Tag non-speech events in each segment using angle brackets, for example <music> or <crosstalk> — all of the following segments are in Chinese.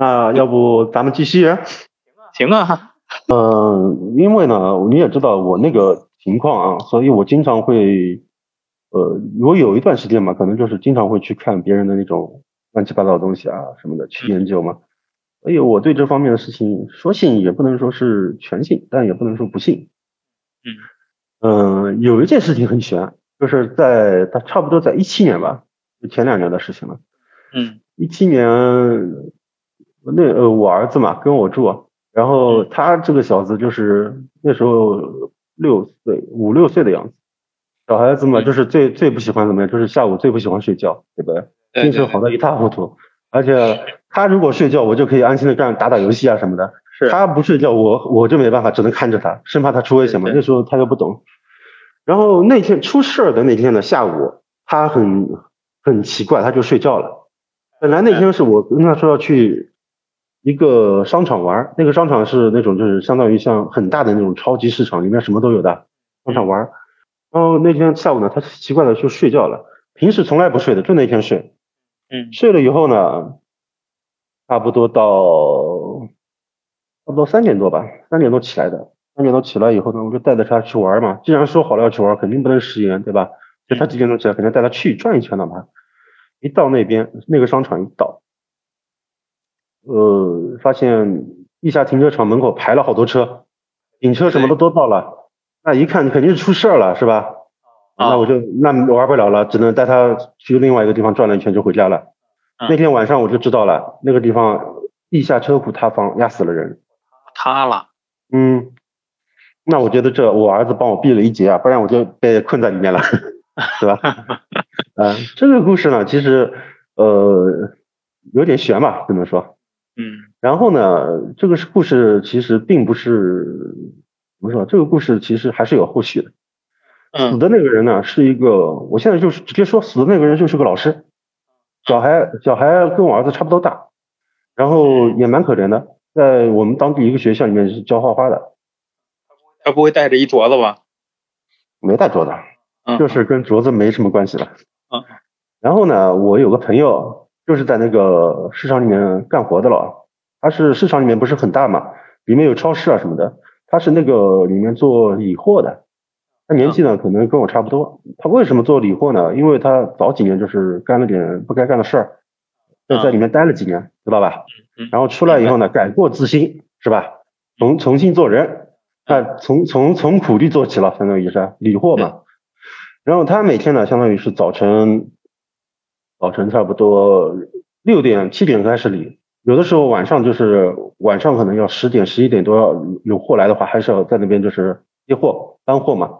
那要不咱们继续？行啊。嗯，因为呢，你也知道我那个情况啊，所以我经常会，呃，我有一段时间嘛，可能就是经常会去看别人的那种乱七八糟的东西啊什么的去研究嘛。所以我对这方面的事情说信也不能说是全信，但也不能说不信。嗯。嗯，有一件事情很悬，就是在他差不多在一七年吧，就前两年的事情了。嗯。一七年，那呃我儿子嘛跟我住，然后他这个小子就是那时候六岁五六岁的样子，小孩子嘛就是最最不喜欢怎么样，就是下午最不喜欢睡觉，对不对？精神好的一塌糊涂，而且他如果睡觉，我就可以安心的干打打游戏啊什么的。他不睡觉，我我就没办法，只能看着他，生怕他出危险嘛。那时候他又不懂。然后那天出事儿的那天的下午，他很很奇怪，他就睡觉了。本来那天是我跟他说要去一个商场玩，那个商场是那种就是相当于像很大的那种超级市场，里面什么都有的商场玩。然后那天下午呢，他奇怪的就睡觉了，平时从来不睡的，就那天睡。嗯。睡了以后呢，差不多到差不多三点多吧，三点多起来的。三点多起来以后呢，我就带着他去玩嘛。既然说好了要去玩，肯定不能食言，对吧？就他几点钟起来，肯定带他去转一圈的嘛。一到那边那个商场一到，呃，发现地下停车场门口排了好多车，警车什么的都到了，那一看肯定是出事儿了，是吧？那我就那玩不了了，只能带他去另外一个地方转了一圈就回家了。那天晚上我就知道了，那个地方地下车库塌方，压死了人。塌了。嗯，那我觉得这我儿子帮我避了一劫啊，不然我就被困在里面了。<laughs> 是吧？嗯，<laughs> 这个故事呢，其实呃有点悬吧，只能说。嗯。然后呢，这个是故事，其实并不是怎么说，这个故事其实还是有后续的。嗯。死的那个人呢，是一个，我现在就是直接说，死的那个人就是个老师，小孩小孩跟我儿子差不多大，然后也蛮可怜的，在我们当地一个学校里面是教画画的。他不会带着一镯子吧？没带镯子。就是跟镯子没什么关系了。嗯。然后呢，我有个朋友就是在那个市场里面干活的了。他是市场里面不是很大嘛，里面有超市啊什么的。他是那个里面做理货的。他年纪呢可能跟我差不多。他为什么做理货呢？因为他早几年就是干了点不该干的事儿，就在里面待了几年，知道吧？嗯。然后出来以后呢，改过自新，是吧？重重新做人，那从从从苦力做起了，相当于是理货嘛。然后他每天呢，相当于是早晨，早晨差不多六点七点开始理，有的时候晚上就是晚上可能要十点十一点多要有货来的话，还是要在那边就是接货搬货嘛。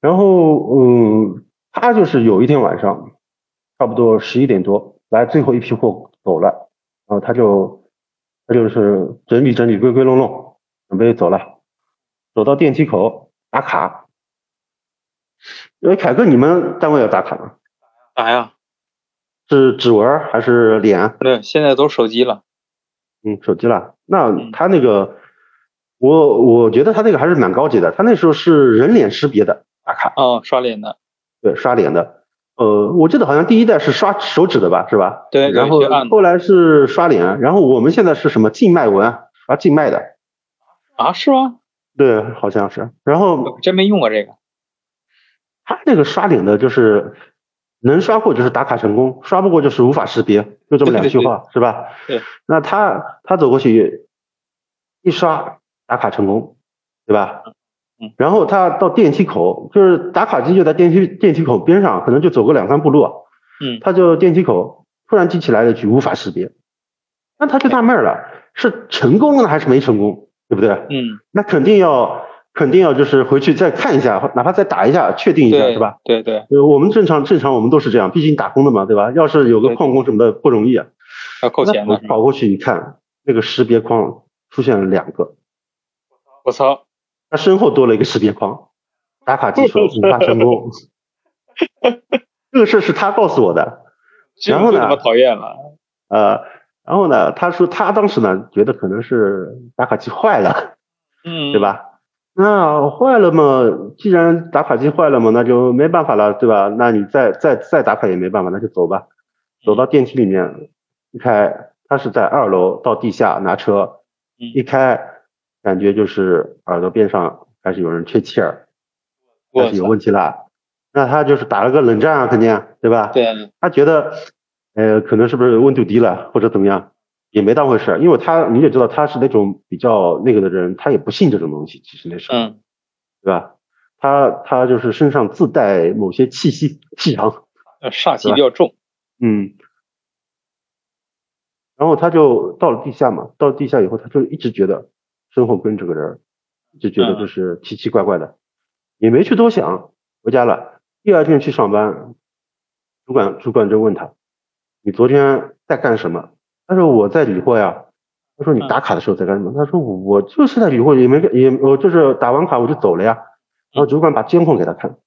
然后嗯，他就是有一天晚上，差不多十一点多来最后一批货走了，然后他就他就是整理整理归归拢拢，准备走了，走到电梯口打卡。哎，凯哥，你们单位要打卡吗？打呀。是指纹还是脸？对，现在都手机了。嗯，手机了。那他那个，我我觉得他那个还是蛮高级的。他那时候是人脸识别的打卡。哦，刷脸的。对，刷脸的。呃，我记得好像第一代是刷手指的吧，是吧？对。然后后来是刷脸，然后我们现在是什么静脉纹？刷静脉的。啊，是吗？对，好像是。然后。真没用过这个。他那个刷脸的，就是能刷过就是打卡成功，刷不过就是无法识别，就这么两句话，<laughs> 是吧？对。那他他走过去一刷打卡成功，对吧？嗯。然后他到电梯口，就是打卡机就在电梯电梯口边上，可能就走个两三步路。嗯。他就电梯口突然记起来了句无法识别，那他就纳闷了，是成功了还是没成功，对不对？嗯。那肯定要。肯定要就是回去再看一下，哪怕再打一下，确定一下，是吧？对对。呃，我们正常正常我们都是这样，毕竟打工的嘛，对吧？要是有个矿工什么的不容易啊。要扣钱的。跑过去一看，那个识别框出现了两个。我操！他身后多了一个识别框，打卡机说无法成功。<laughs> 这个事是他告诉我的。然后呢？这么讨厌了。呃，然后呢？他说他当时呢觉得可能是打卡机坏了，嗯，对吧？那坏了嘛？既然打卡机坏了嘛，那就没办法了，对吧？那你再再再打卡也没办法，那就走吧。走到电梯里面，一开他是在二楼到地下拿车，嗯一开感觉就是耳朵边上开始有人吹气儿，开始有，问题了。那他就是打了个冷战啊，肯定对吧？对，他觉得，呃，可能是不是温度低了或者怎么样，也没当回事，因为他你也知道他是那种比较那个的人，他也不信这种东西，其实那时候，嗯对吧？他他就是身上自带某些气息气场，呃煞气比较重，嗯，然后他就到了地下嘛，到了地下以后，他就一直觉得身后跟着个人，一直觉得就是奇奇怪怪的，也没去多想，回家了。第二天去上班，主管主管就问他，你昨天在干什么？他说我在理货呀。他说你打卡的时候在干什么？他说我就是在理货，也没也我就是打完卡我就走了呀。然后主管把监控给他看，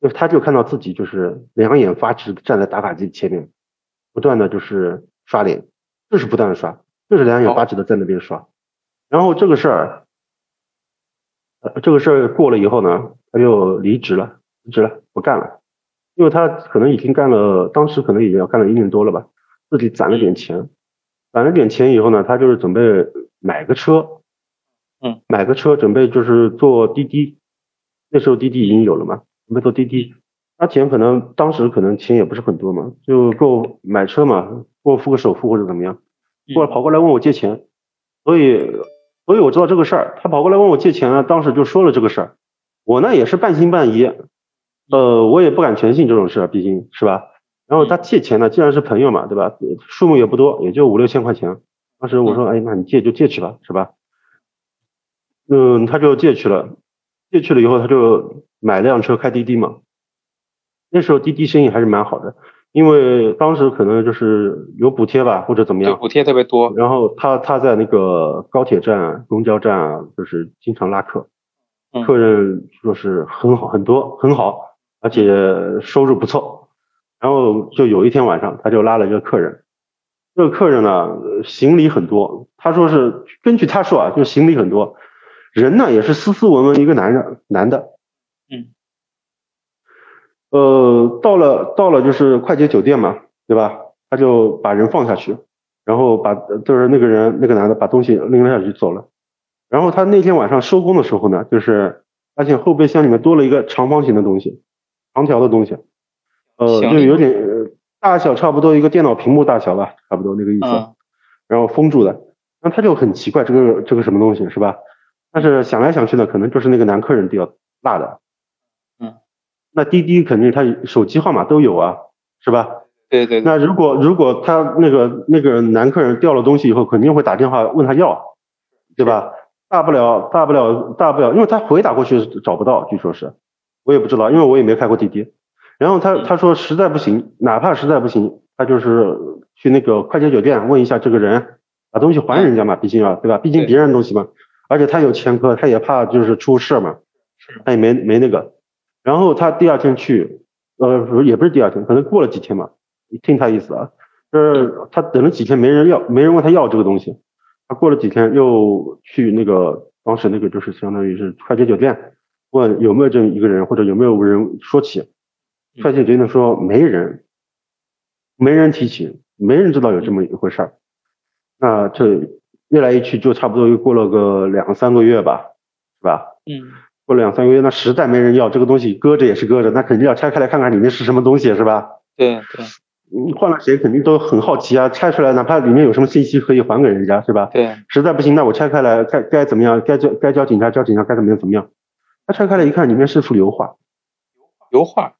就是他就看到自己就是两眼发直站在打卡机前面，不断的就是刷脸，就是不断的刷，就是两眼发直的在那边刷。然后这个事儿，呃，这个事儿过了以后呢，他就离职了，离职了，不干了，因为他可能已经干了，当时可能已经要干了一年多了吧，自己攒了点钱，攒了点钱以后呢，他就是准备买个车，嗯，买个车，准备就是坐滴滴，那时候滴滴已经有了嘛，准备坐滴滴。他钱可能当时可能钱也不是很多嘛，就够买车嘛，给我付个首付或者怎么样。过来跑过来问我借钱，所以所以我知道这个事儿。他跑过来问我借钱呢，当时就说了这个事儿。我呢也是半信半疑，呃，我也不敢全信这种事儿，毕竟是吧。然后他借钱呢，既然是朋友嘛，对吧？数目也不多，也就五六千块钱。当时我说，哎，那你借就借去吧，是吧？嗯，他就借去了，借去了以后，他就买辆车开滴滴嘛。那时候滴滴生意还是蛮好的，因为当时可能就是有补贴吧，或者怎么样。对补贴特别多，然后他他在那个高铁站、公交站啊，就是经常拉客，嗯客人就是很好很多很好，而且收入不错。然后就有一天晚上，他就拉了一个客人，这个客人呢呃行李很多，他说是根据他说啊，就行李很多，人呢也是斯斯文文一个男人男的，嗯，呃，到了到了就是快捷酒店嘛，对吧？他就把人放下去，然后把就是那个人那个男的把东西拎了下去走了。然后他那天晚上收工的时候呢，就是发现后备箱里面多了一个长方形的东西，长条的东西，呃，就有点呃大小差不多一个电脑屏幕大小吧，差不多那个意思。嗯然后封住的，那他就很奇怪，这个这个什么东西是吧？但是想来想去呢，可能就是那个男客人掉落的。嗯，那滴滴肯定他手机号码都有啊，是吧？对对对，那如果如果他那个那个男客人掉了东西以后，肯定会打电话问他要，对吧？大不了大不了大不了，因为他回打过去找不到，据说是，我也不知道，因为我也没开过滴滴。然后他他说实在不行，哪怕实在不行，他就是去那个快捷酒店问一下这个人，把东西还人家嘛，毕竟啊，对吧？毕竟别人的东西嘛，而且他有前科，他也怕就是出事嘛，是。他也没没那个。然后他第二天去，呃，也不是第二天，可能过了几天嘛，听他意思啊，就是他等了几天没人要，没人问他要这个东西，他过了几天又去那个当时那个就是相当于是快捷酒店问有没有这么一个人，或者有没有人说起，嗯快捷酒店说没人，没人提起，没人知道有这么一回事儿。那这越来越去就差不多又过了个两三个月吧，是吧？嗯过了两三个月，那实在没人要这个东西，搁着也是搁着，那肯定要拆开来看看里面是什么东西，是吧？对对你换了谁肯定都很好奇啊，拆出来哪怕里面有什么信息可以还给人家，是吧？对，实在不行，那我拆开来该该怎么样，该交该交警察交警察，该怎么样怎么样。他拆开来一看，里面是幅油画，油画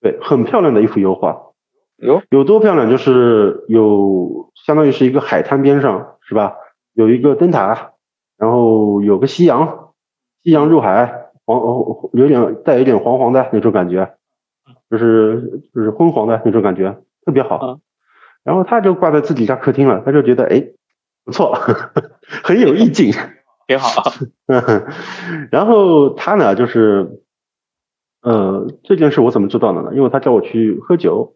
对，很漂亮的一幅油画，有有多漂亮？就是有相当于是一个海滩边上，是吧？有一个灯塔，然后有个夕阳，夕阳入海，黄哦有点带有点黄黄的那种感觉，就是就是昏黄的那种感觉，特别好嗯。然后他就挂在自己家客厅了，他就觉得哎不错，<laughs> 很有意境。挺好，嗯，<laughs> 然后他呢，就是，呃，这件事我怎么知道的呢？因为他叫我去喝酒，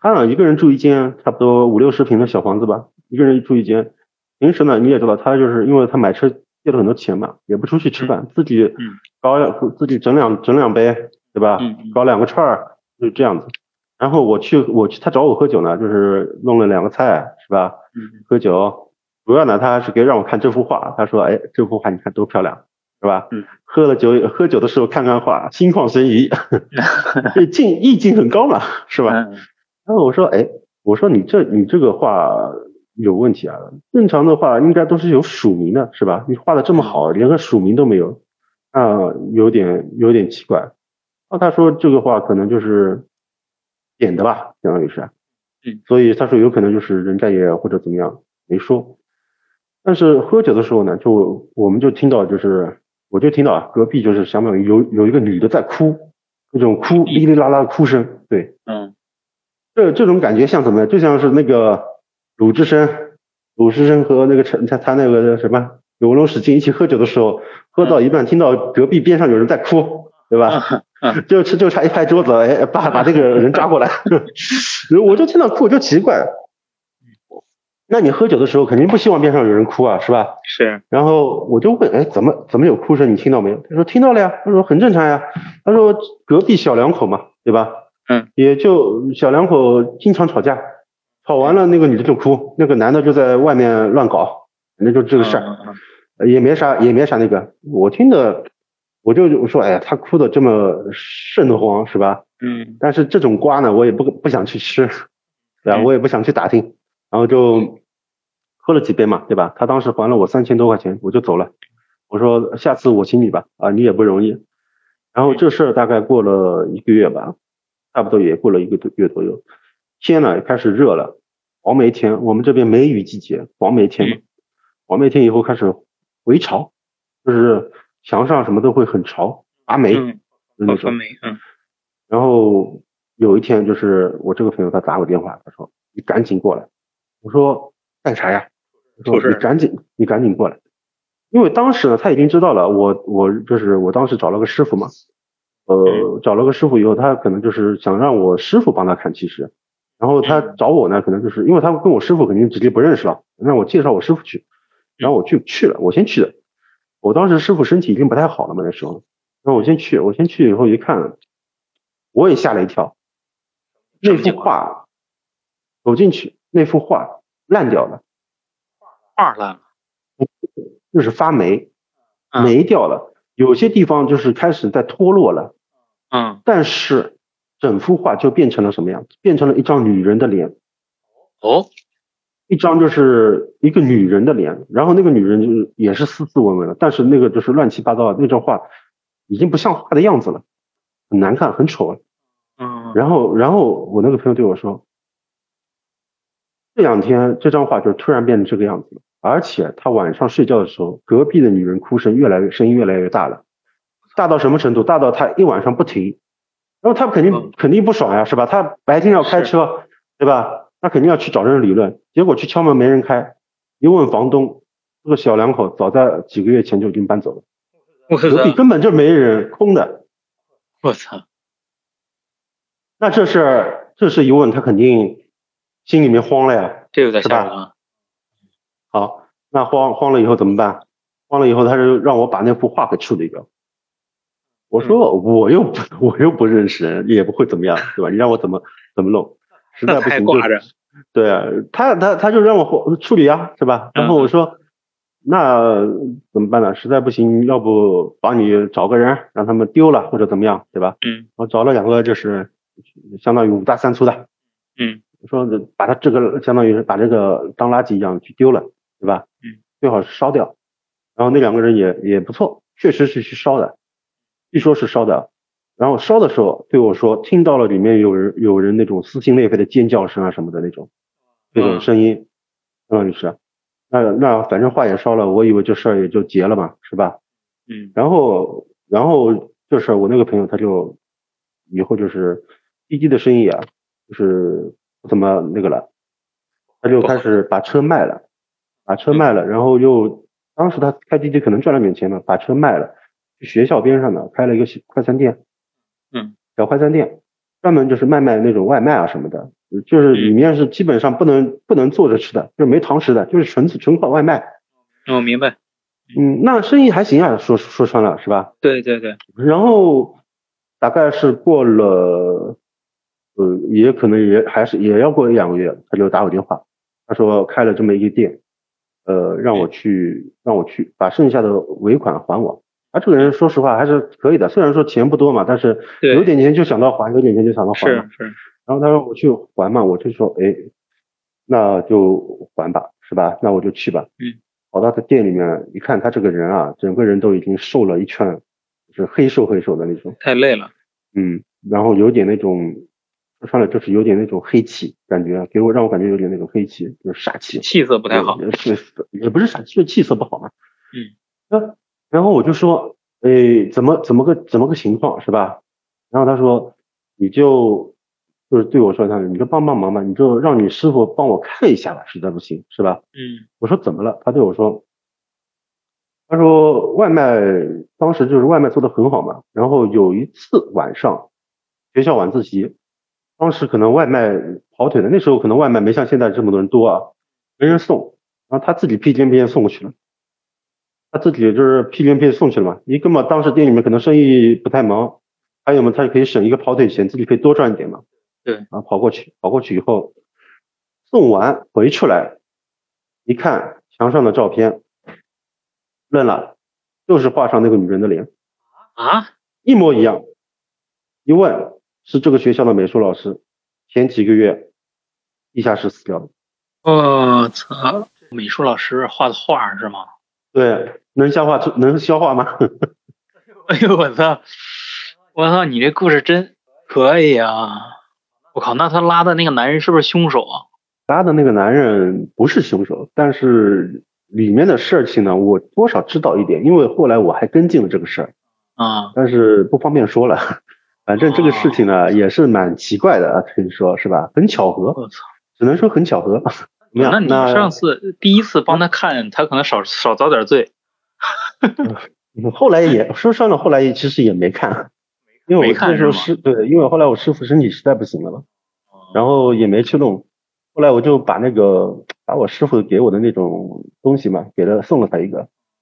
他呢一个人住一间差不多五六十平的小房子吧，一个人住一间。平时呢，你也知道，他就是因为他买车借了很多钱嘛，也不出去吃饭，自己嗯搞两自己整两整两杯，对吧？嗯嗯搞两个串儿，就这样子。然后我去我去他找我喝酒呢，就是弄了两个菜是吧？嗯喝酒，主要呢他还是给让我看这幅画，他说哎这幅画你看多漂亮是吧？嗯，喝了酒喝酒的时候看看画，心旷神怡，<laughs> 这境意境很高嘛是吧？嗯然后我说，哎，我说你这你这个画有问题啊，正常的话应该都是有署名的，是吧？你画的这么好，连个署名都没有，啊，有点有点奇怪。然后他说这个画可能就是点的吧，相当于是，嗯，所以他说有可能就是人家也或者怎么样没说。但是喝酒的时候呢，就我们就听到就是我就听到啊，隔壁就是相当于有有一个女的在哭，那种哭哩哩啦啦的哭声，对。嗯这这种感觉像什么？就像是那个鲁智深，鲁智深和那个陈他他那个什么有龙使劲一起喝酒的时候，喝到一半听到隔壁边上有人在哭，对吧？嗯 <laughs> 就就差一拍桌子，哎，把把这个人抓过来，<laughs> 我就听到哭，我就奇怪。那你喝酒的时候肯定不希望边上有人哭啊，是吧？是然后我就问，哎，怎么怎么有哭声？你听到没有？他说听到了呀。他说很正常呀。他说隔壁小两口嘛，对吧？嗯，也就小两口经常吵架，吵完了那个女的就哭，那个男的就在外面乱搞，反正就这个事儿，也没啥也没啥那个。我听的，我就我说，哎呀，他哭的这么瘆得慌，是吧？嗯但是这种瓜呢，我也不不想去吃，对吧？嗯我也不想去打听，然后就喝了几杯嘛，对吧？他当时还了我三千多块钱，我就走了。我说下次我请你吧，啊，你也不容易。然后这事儿大概过了一个月吧，差不多也过了一个多月左右，天呢也开始热了，黄梅天，我们这边梅雨季节，黄梅天嘛，黄梅天以后开始回潮，就是墙上什么都会很潮，发霉嗯然后有一天，就是我这个朋友他打我电话，他说你赶紧过来。我说干啥呀？他说你赶紧你赶紧过来，因为当时呢他已经知道了，我我就是我当时找了个师傅嘛，呃找了个师傅以后，他可能就是想让我师傅帮他看，其实，然后他嗯找我呢，可能就是因为他跟我师傅肯定直接不认识了，让我介绍我师傅去，然后我去去了，我先去的，我当时师傅身体已经不太好了嘛那时候，然后我先去，我先去以后一看，我也吓了一跳，那幅画走进去，那幅画烂掉了，画烂了，就是发霉，嗯。霉掉了，有些地方就是开始在脱落了，嗯。但是整幅画就变成了什么样子？变成了一张女人的脸，哦。一张就是一个女人的脸，然后那个女人就是也是斯斯文文的，但是那个就是乱七八糟的，那张画已经不像画的样子了，很难看，很丑了。嗯。然后，然后我那个朋友对我说，这两天这张画就突然变成这个样子了，而且他晚上睡觉的时候，隔壁的女人哭声越来越声音越来越大了，大到什么程度？大到他一晚上不停，然后他肯定嗯肯定不爽呀，是吧？他白天要开车，对吧？那肯定要去找人理论，结果去敲门没人开，一问房东，这个小两口早在几个月前就已经搬走了，我隔壁根本就没人，空的。我操，那这事儿，这事一问，他肯定心里面慌了呀。这有点吓人啊，好，那慌慌了以后怎么办？慌了以后，他就让我把那幅画给处理掉。我说我又不 <laughs> 我又不认识人，也不会怎么样，对吧？你让我怎么怎么弄？实在不行就 <laughs> 对啊，他他他就让我处理啊，是吧？然后我说，那怎么办呢？实在不行，要不帮你找个人，让他们丢了或者怎么样，对吧？嗯我找了两个，就是相当于五大三粗的，嗯说把他这个相当于是把这个当垃圾一样去丢了，对吧？嗯，最好是烧掉。然后那两个人也也不错，确实是去烧的，据说是烧的。然后烧的时候对我说，听到了里面有人有人那种撕心裂肺的尖叫声啊什么的那种，这种嗯声音，相当于是，那那反正话也烧了，我以为这事儿也就结了嘛，是吧？嗯然后然后这事儿我那个朋友他就以后就是滴滴的生意啊，就是不怎么那个了，他就开始把车卖了，把车卖了，然后又当时他开滴滴可能赚了点钱嘛，把车卖了，去学校边上呢开了一个小快餐店，嗯，小快餐店，专门就是卖卖那种外卖啊什么的，就是里面是基本上不能不能坐着吃的，就是没堂食的，就是纯纯靠外卖。我明白，嗯，那生意还行啊，说说穿了是吧？对对对，然后大概是过了呃，也可能也还是也要过一两个月，他就打我电话，他说开了这么一个店，呃，让我去让我去把剩下的尾款还我。他这个人说实话还是可以的，虽然说钱不多嘛，但是有点钱就想到还，有点钱就想到还嘛。是是，然后他说我去还嘛，我就说哎，那就还吧，是吧？那我就去吧。嗯。跑到他店里面一看，他这个人啊，整个人都已经瘦了一圈，就是黑瘦黑瘦的那种。太累了。嗯，然后有点那种说穿了就是有点那种黑气，感觉给我让我感觉有点那种黑气，就是煞气。气色不太好。也是也不是煞气，就气色不好嘛。嗯。那然后我就说，哎，怎么怎么个怎么个情况是吧？然后他说，你就就是对我说他，你就帮帮忙吧，你就让你师傅帮我看一下吧，实在不行是吧？嗯我说怎么了？他对我说，他说外卖当时就是外卖做的很好嘛，然后有一次晚上学校晚自习，当时可能外卖跑腿的，那时候可能外卖没像现在这么多人多啊，没人送，然后他自己屁颠屁颠送过去了，他自己就是屁颠屁颠送去了嘛，一个嘛当时店里面可能生意不太忙，还有嘛他可以省一个跑腿钱，自己可以多赚一点嘛，对，然后跑过去，跑过去以后送完回出来。一看墙上的照片，愣了，就是画上那个女人的脸，啊，一模一样。一问是这个学校的美术老师，前几个月地下室死掉的。我操！美术老师画的画是吗？对，能消化出能消化吗？<laughs> 哎呦我操！我操，你这故事真可以啊！我靠，那他拉的那个男人是不是凶手啊？拉的那个男人不是凶手，但是里面的事情呢，我多少知道一点，因为后来我还跟进了这个事儿，啊，但是不方便说了。反正这个事情呢，也是蛮奇怪的啊，可以说是吧？很巧合！只能说很巧合。怎么样？那你上次第一次帮他看，他可能少少遭点罪。<laughs> 嗯后来也说算了，后来其实也没看，因为我那时候是师对，因为后来我师傅身体实在不行了嘛，哦然后也没去弄。后来我就把那个把我师傅给我的那种东西嘛，给了送了他一个，